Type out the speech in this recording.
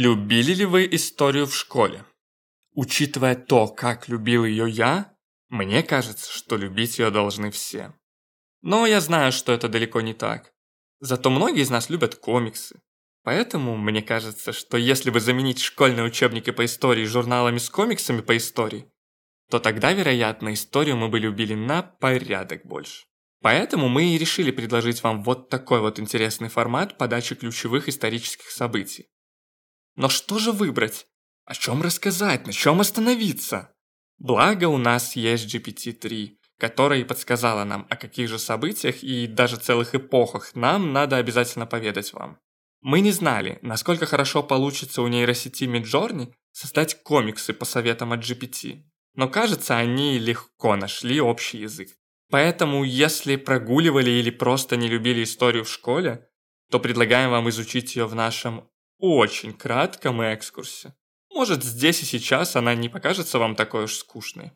Любили ли вы историю в школе? Учитывая то, как любил ее я, мне кажется, что любить ее должны все. Но я знаю, что это далеко не так. Зато многие из нас любят комиксы. Поэтому мне кажется, что если бы заменить школьные учебники по истории журналами с комиксами по истории, то тогда, вероятно, историю мы бы любили на порядок больше. Поэтому мы и решили предложить вам вот такой вот интересный формат подачи ключевых исторических событий. Но что же выбрать? О чем рассказать? На чем остановиться? Благо у нас есть GPT-3, которая и подсказала нам, о каких же событиях и даже целых эпохах нам надо обязательно поведать вам. Мы не знали, насколько хорошо получится у нейросети Midjourney создать комиксы по советам от GPT, но кажется, они легко нашли общий язык. Поэтому, если прогуливали или просто не любили историю в школе, то предлагаем вам изучить ее в нашем очень кратком экскурсе. Может, здесь и сейчас она не покажется вам такой уж скучной.